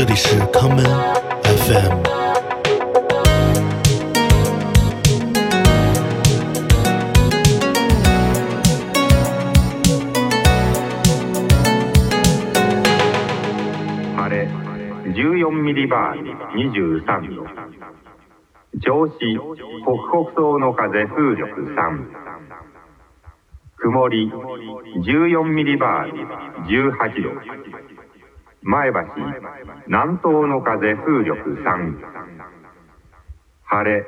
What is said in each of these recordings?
这里是 Common FM。あれ、14ミリバー23度。調子、北北東の風風力3。曇り、14ミリバール、18度。前橋、南東の風風力3、晴れ、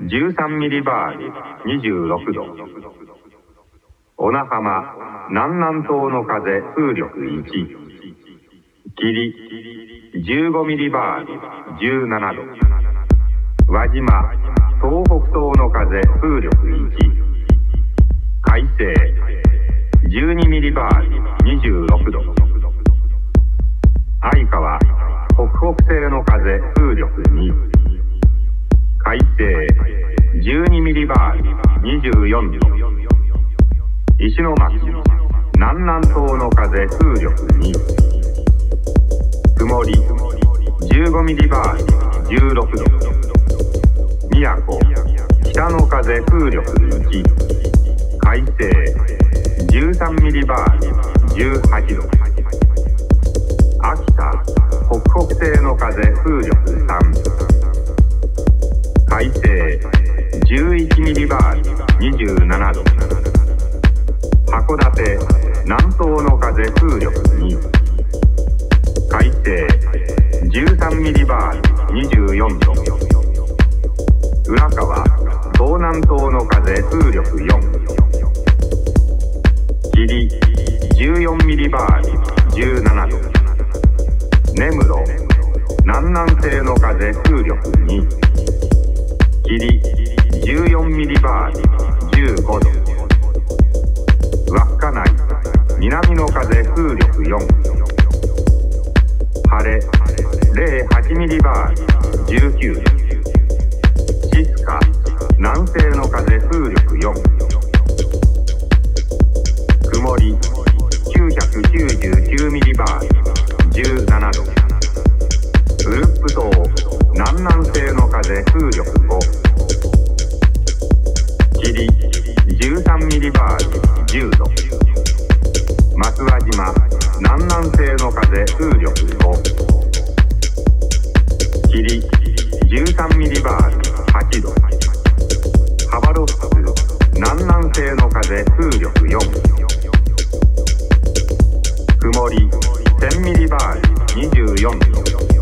13ミリバール、26度。小名浜、南南東の風風力1、霧、15ミリバール、17度。輪島、東北東の風風力1、海西、12ミリバール、26度。相川北北西の風風力2海底12ミリバール24度石巻南南東の風風力2曇り15ミリバール16度宮古北の風風力1海底13ミリバール18度風力3海底11ミリバール27度函館南東の風風力2海底13ミリバール24度浦川東南東の風風力4霧14ミリバール17度根室南南西の風風力2霧14ミリバール15度稚内南の風風力4晴れ08ミリバール19度シス南西の風風力4曇り999ミリバール17度風風力5霧13ミリバール10度松輪島南南西の風風力5霧13ミリバール8度幅ロッ南南西の風風力4曇り1000ミリバール24度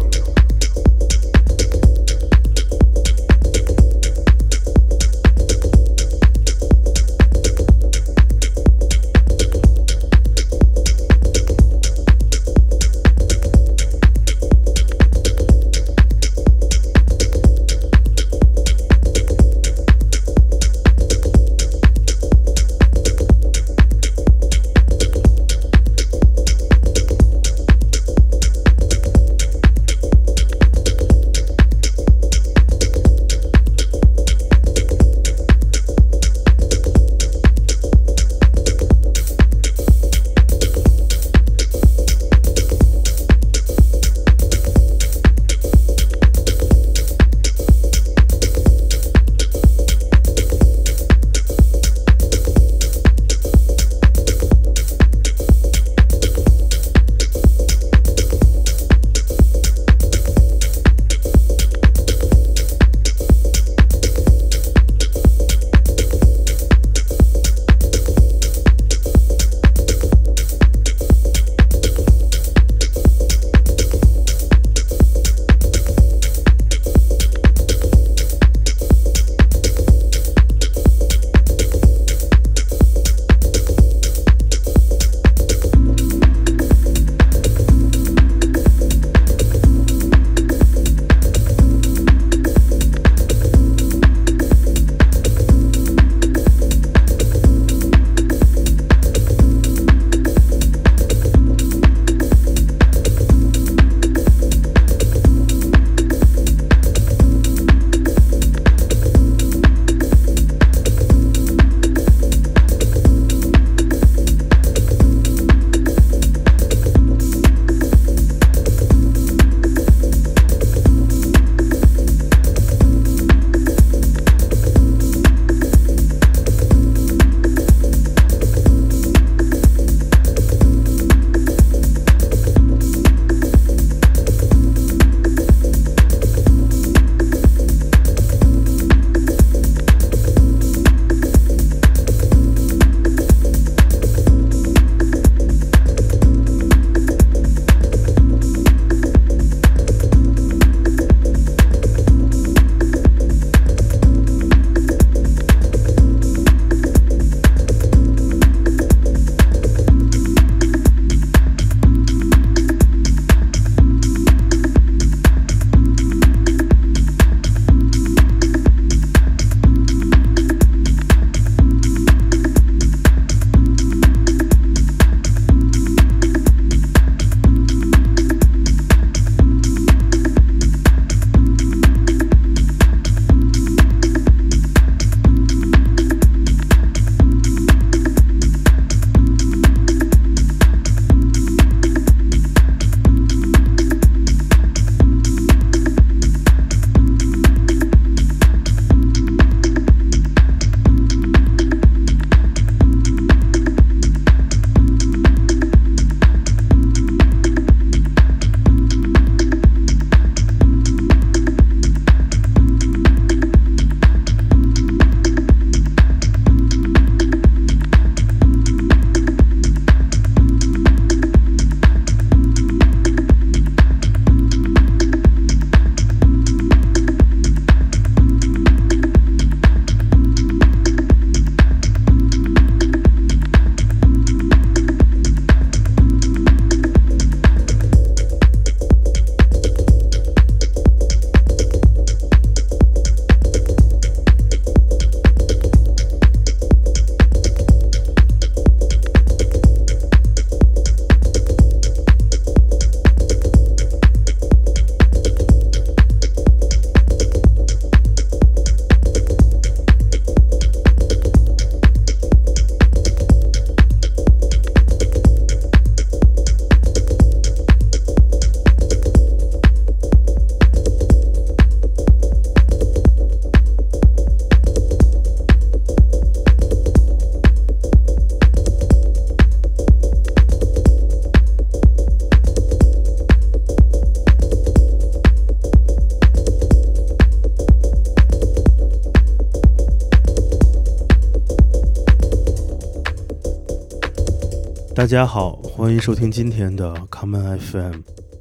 大家好，欢迎收听今天的 Common FM。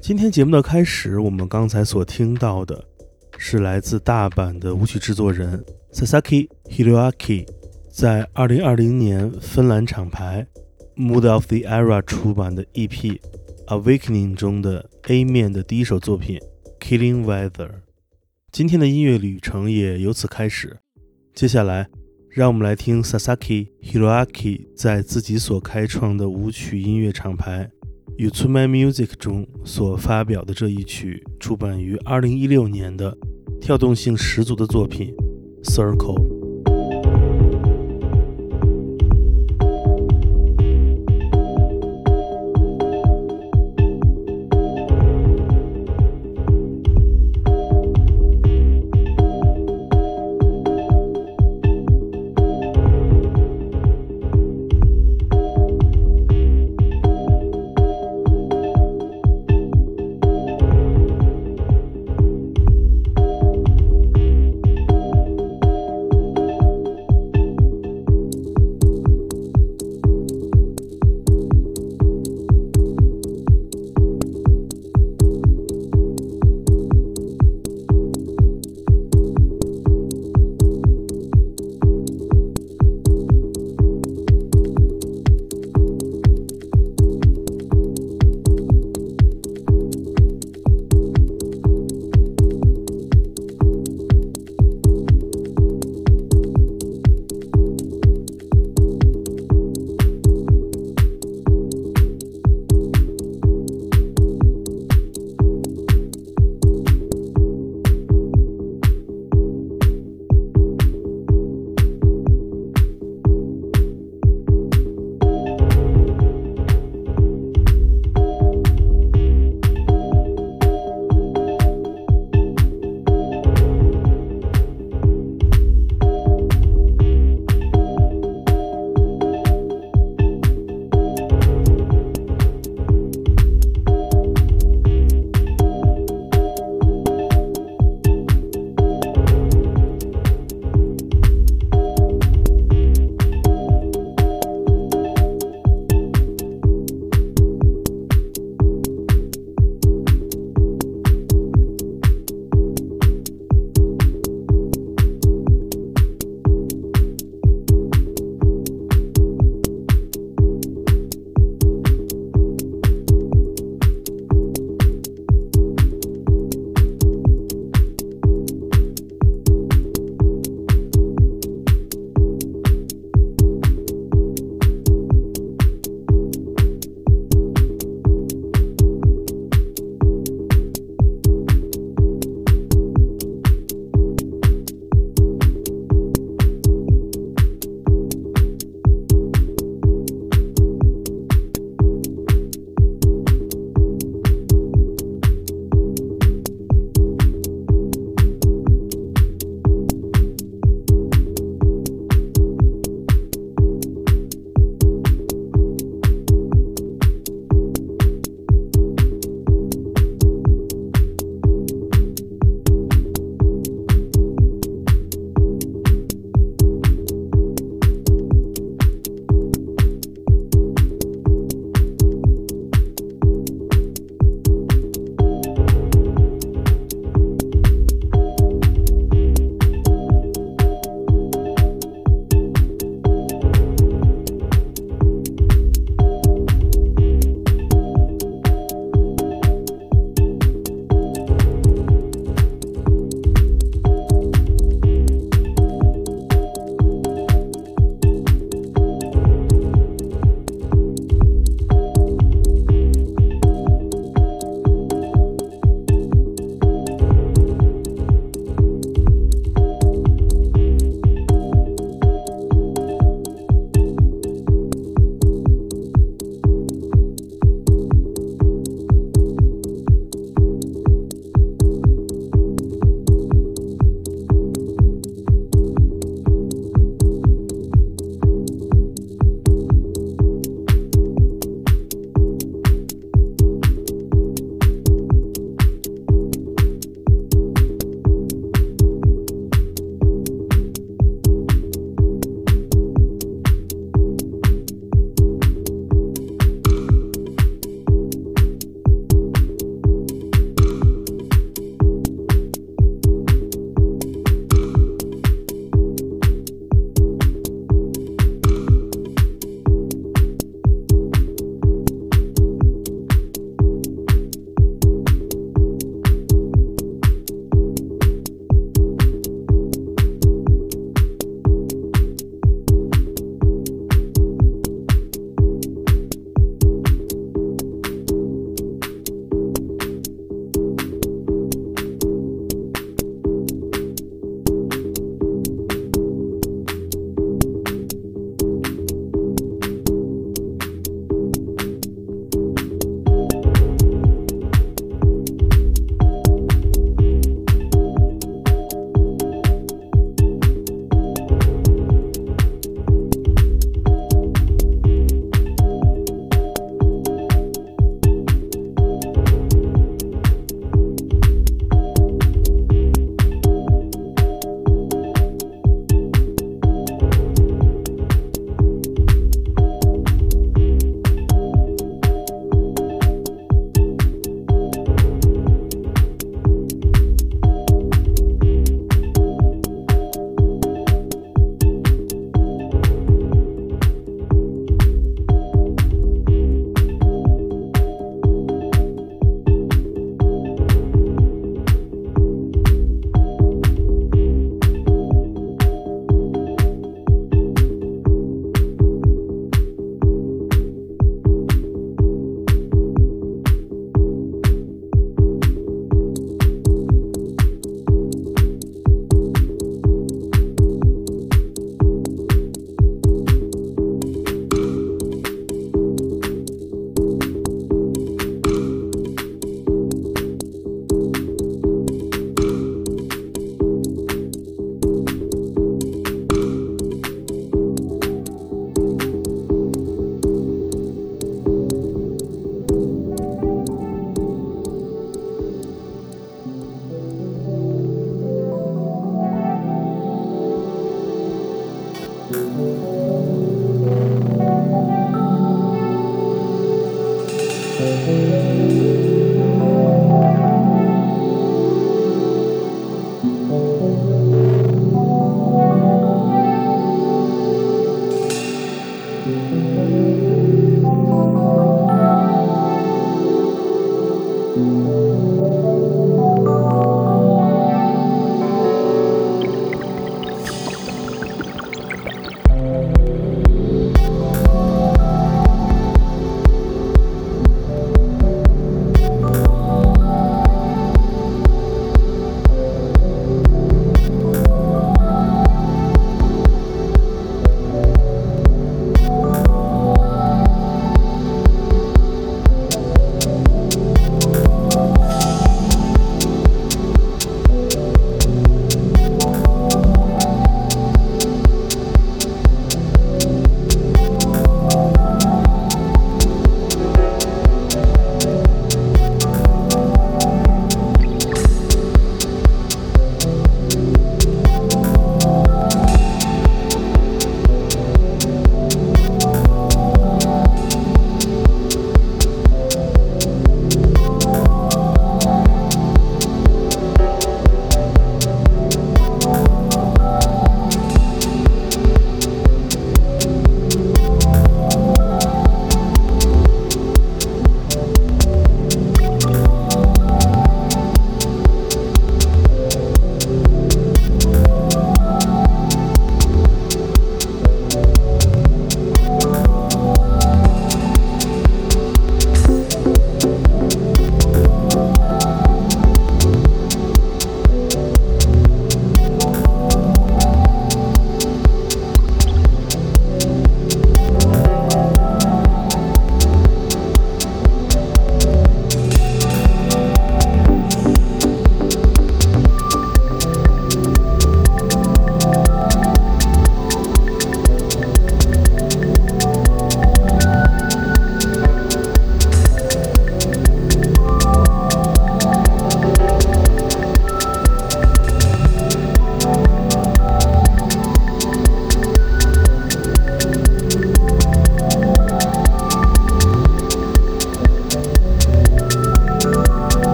今天节目的开始，我们刚才所听到的是来自大阪的舞曲制作人 Sasaki Hiroaki 在2020年芬兰厂牌 Mood of the Era 出版的 EP Awakening 中的 A 面的第一首作品 Killing Weather。今天的音乐旅程也由此开始。接下来。让我们来听 Sasaki Hiroaki 在自己所开创的舞曲音乐厂牌 y u t u m a Music 中所发表的这一曲，出版于2016年的跳动性十足的作品《Circle》。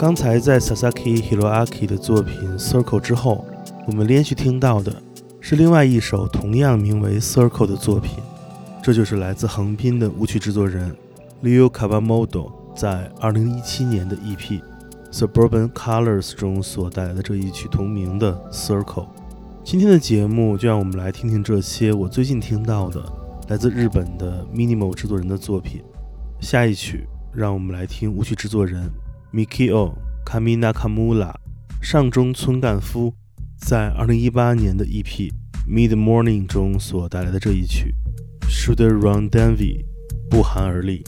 刚才在 Sasaki Hiroaki 的作品《Circle》之后，我们连续听到的是另外一首同样名为《Circle》的作品，这就是来自横滨的舞曲制作人 Leo Kawamoto 在2017年的 EP《Suburban Colors》中所带来的这一曲同名的《Circle》。今天的节目就让我们来听听这些我最近听到的来自日本的 Minimal 制作人的作品。下一曲，让我们来听舞曲制作人。Mikio Kamina Kamula、上中村干夫在二零一八年的 EP《Mid Morning》中所带来的这一曲，s h o u d e Ron Davy 不寒而栗。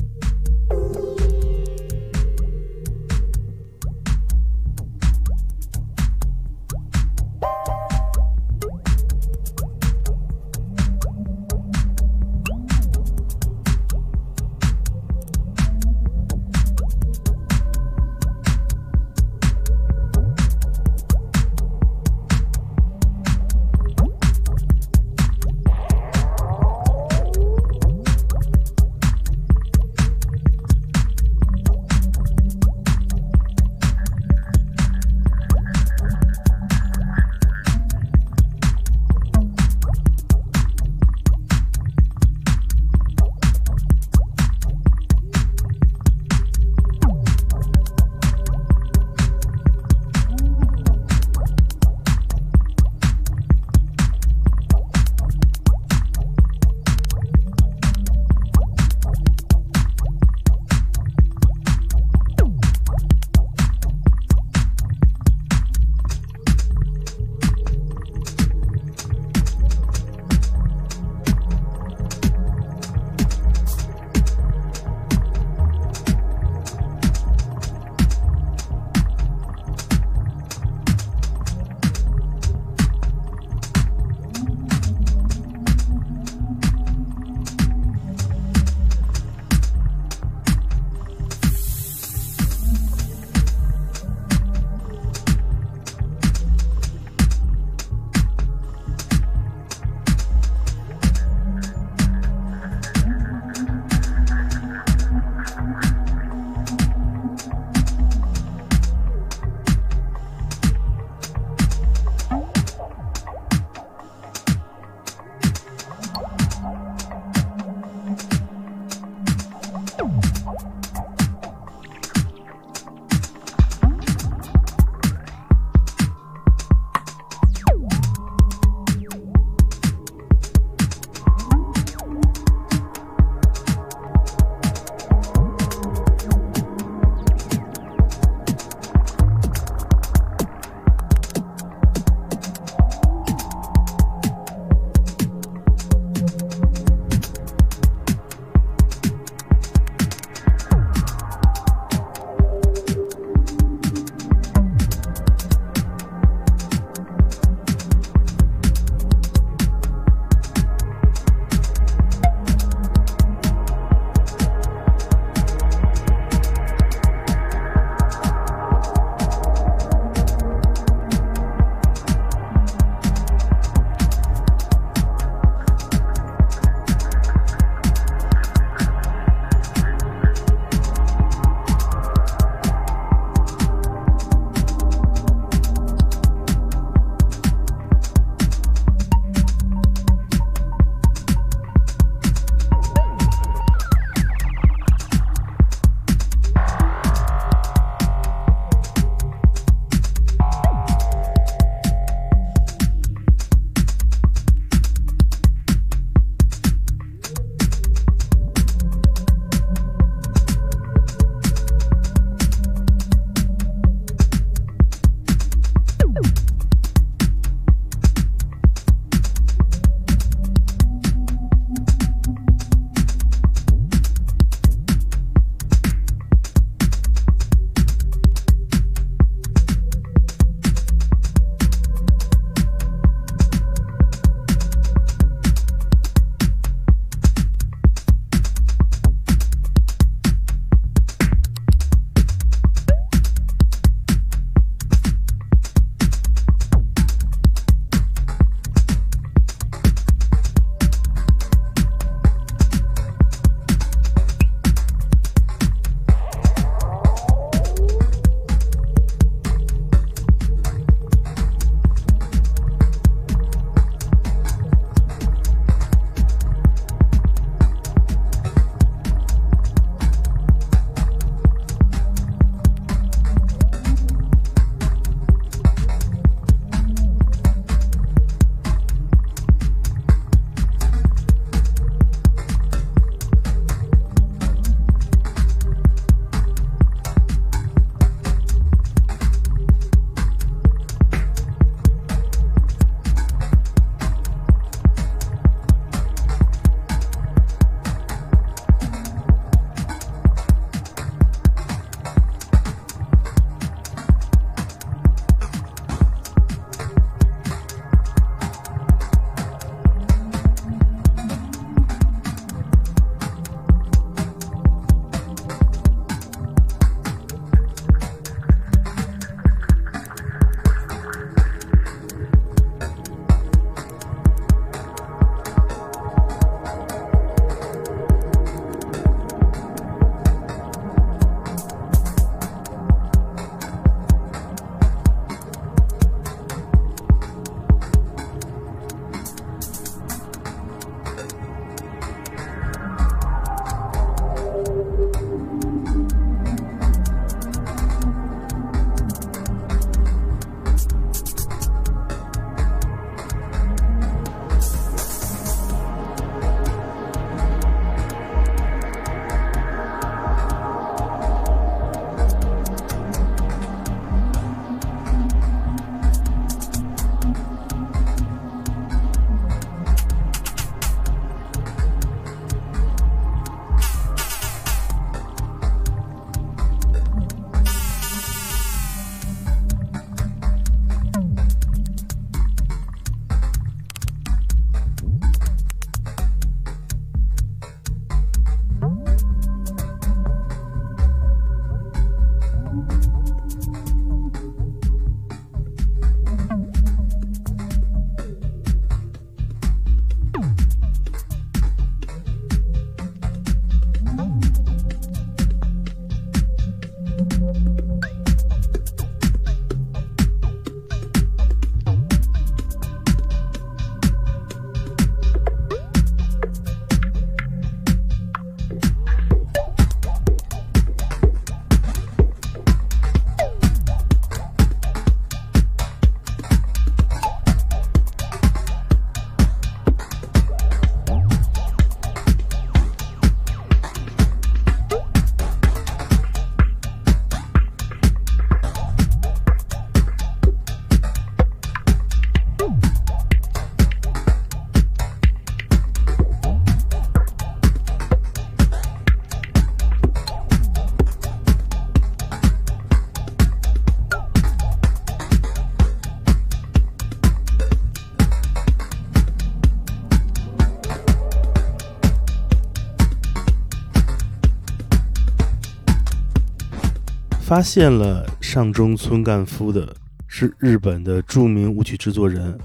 发现了上中村干夫的是日本的著名舞曲制作人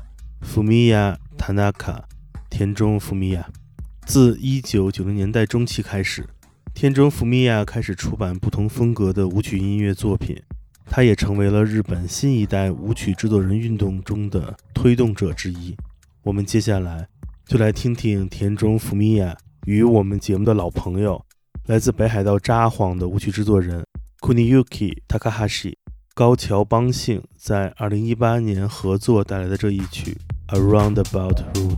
福米亚·塔纳卡田中福米亚。自一九九零年代中期开始，田中福米亚开始出版不同风格的舞曲音乐作品，他也成为了日本新一代舞曲制作人运动中的推动者之一。我们接下来就来听听田中福米亚与我们节目的老朋友，来自北海道札幌的舞曲制作人。Kuniyuki Takahashi 高桥邦幸在二零一八年合作带来的这一曲《Around About Route》。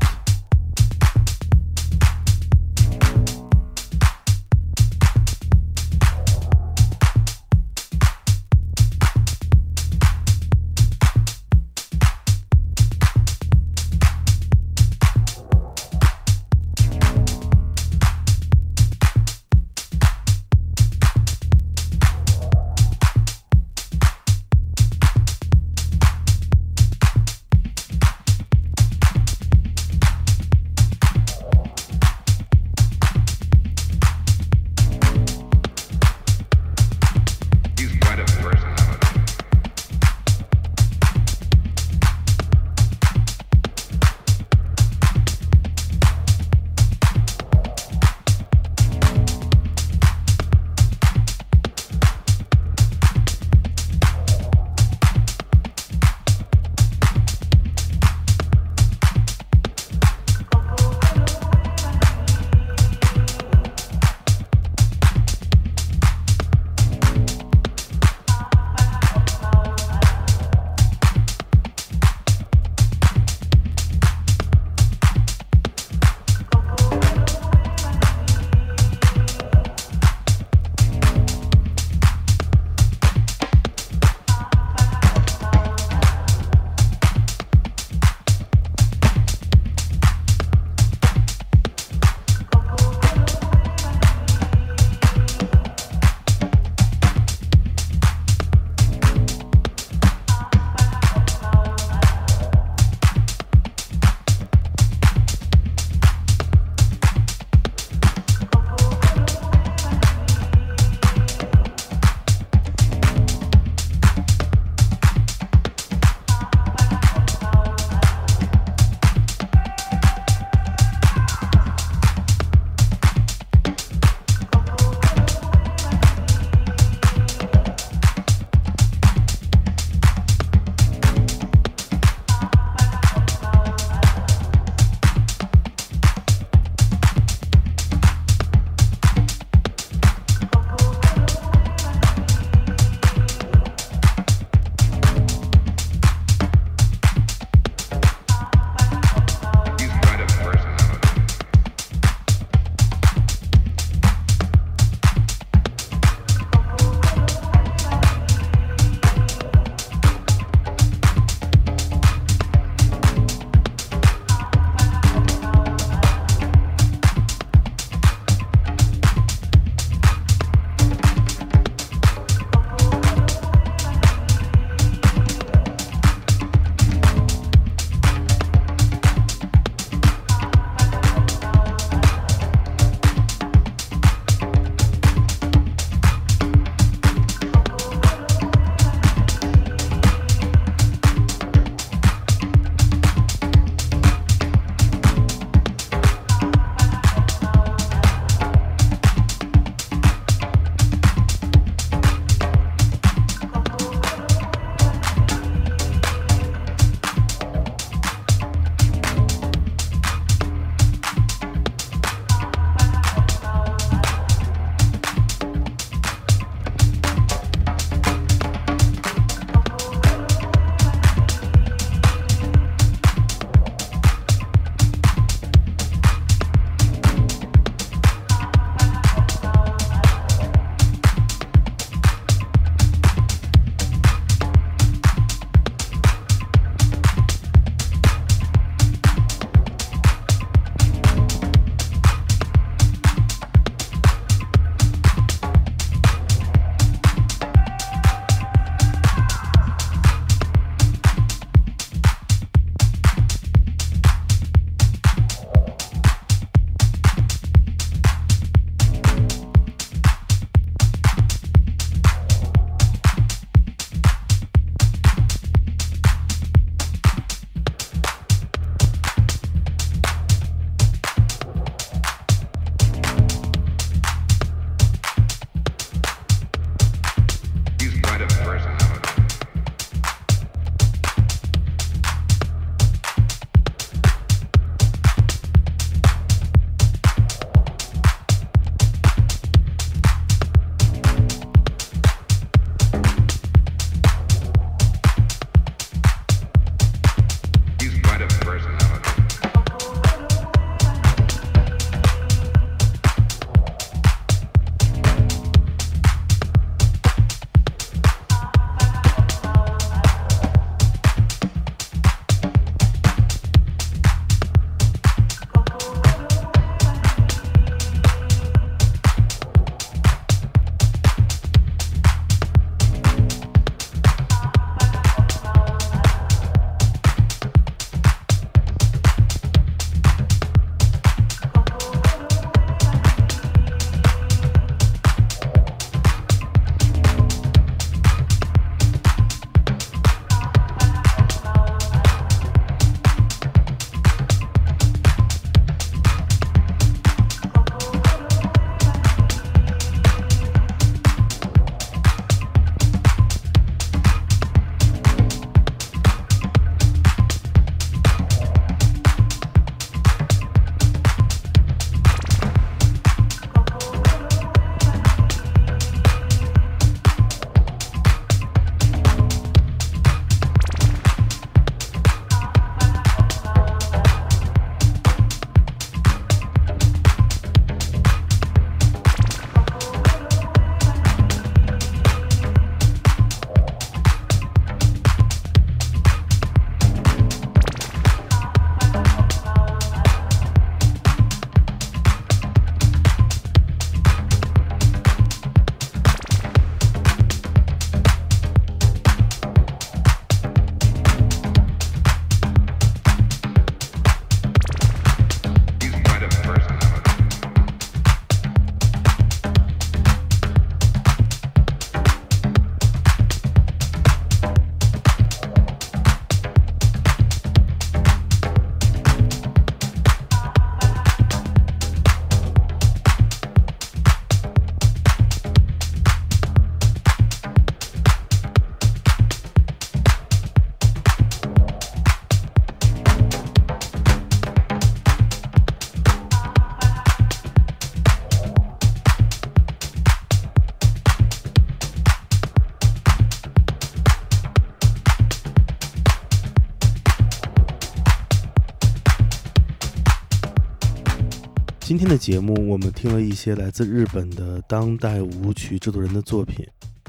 今天的节目，我们听了一些来自日本的当代舞曲制作人的作品。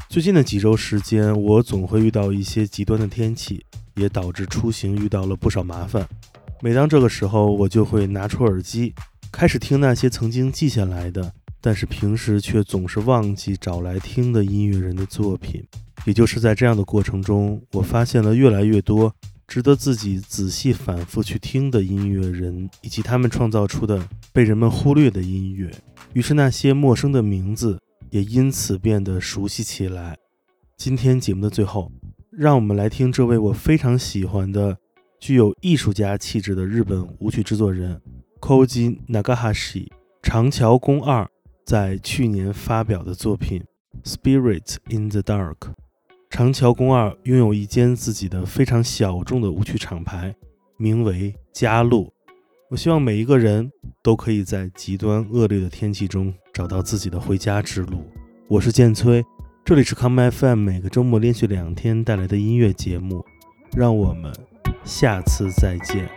最近的几周时间，我总会遇到一些极端的天气，也导致出行遇到了不少麻烦。每当这个时候，我就会拿出耳机，开始听那些曾经记下来的，但是平时却总是忘记找来听的音乐人的作品。也就是在这样的过程中，我发现了越来越多。值得自己仔细反复去听的音乐人，以及他们创造出的被人们忽略的音乐。于是，那些陌生的名字也因此变得熟悉起来。今天节目的最后，让我们来听这位我非常喜欢的、具有艺术家气质的日本舞曲制作人 Koji Nagahashi 长桥宫二在去年发表的作品《Spirit in the Dark》。长桥宫二拥有一间自己的非常小众的舞曲厂牌，名为嘉路。我希望每一个人都可以在极端恶劣的天气中找到自己的回家之路。我是建崔，这里是 Come FM，每个周末连续两天带来的音乐节目。让我们下次再见。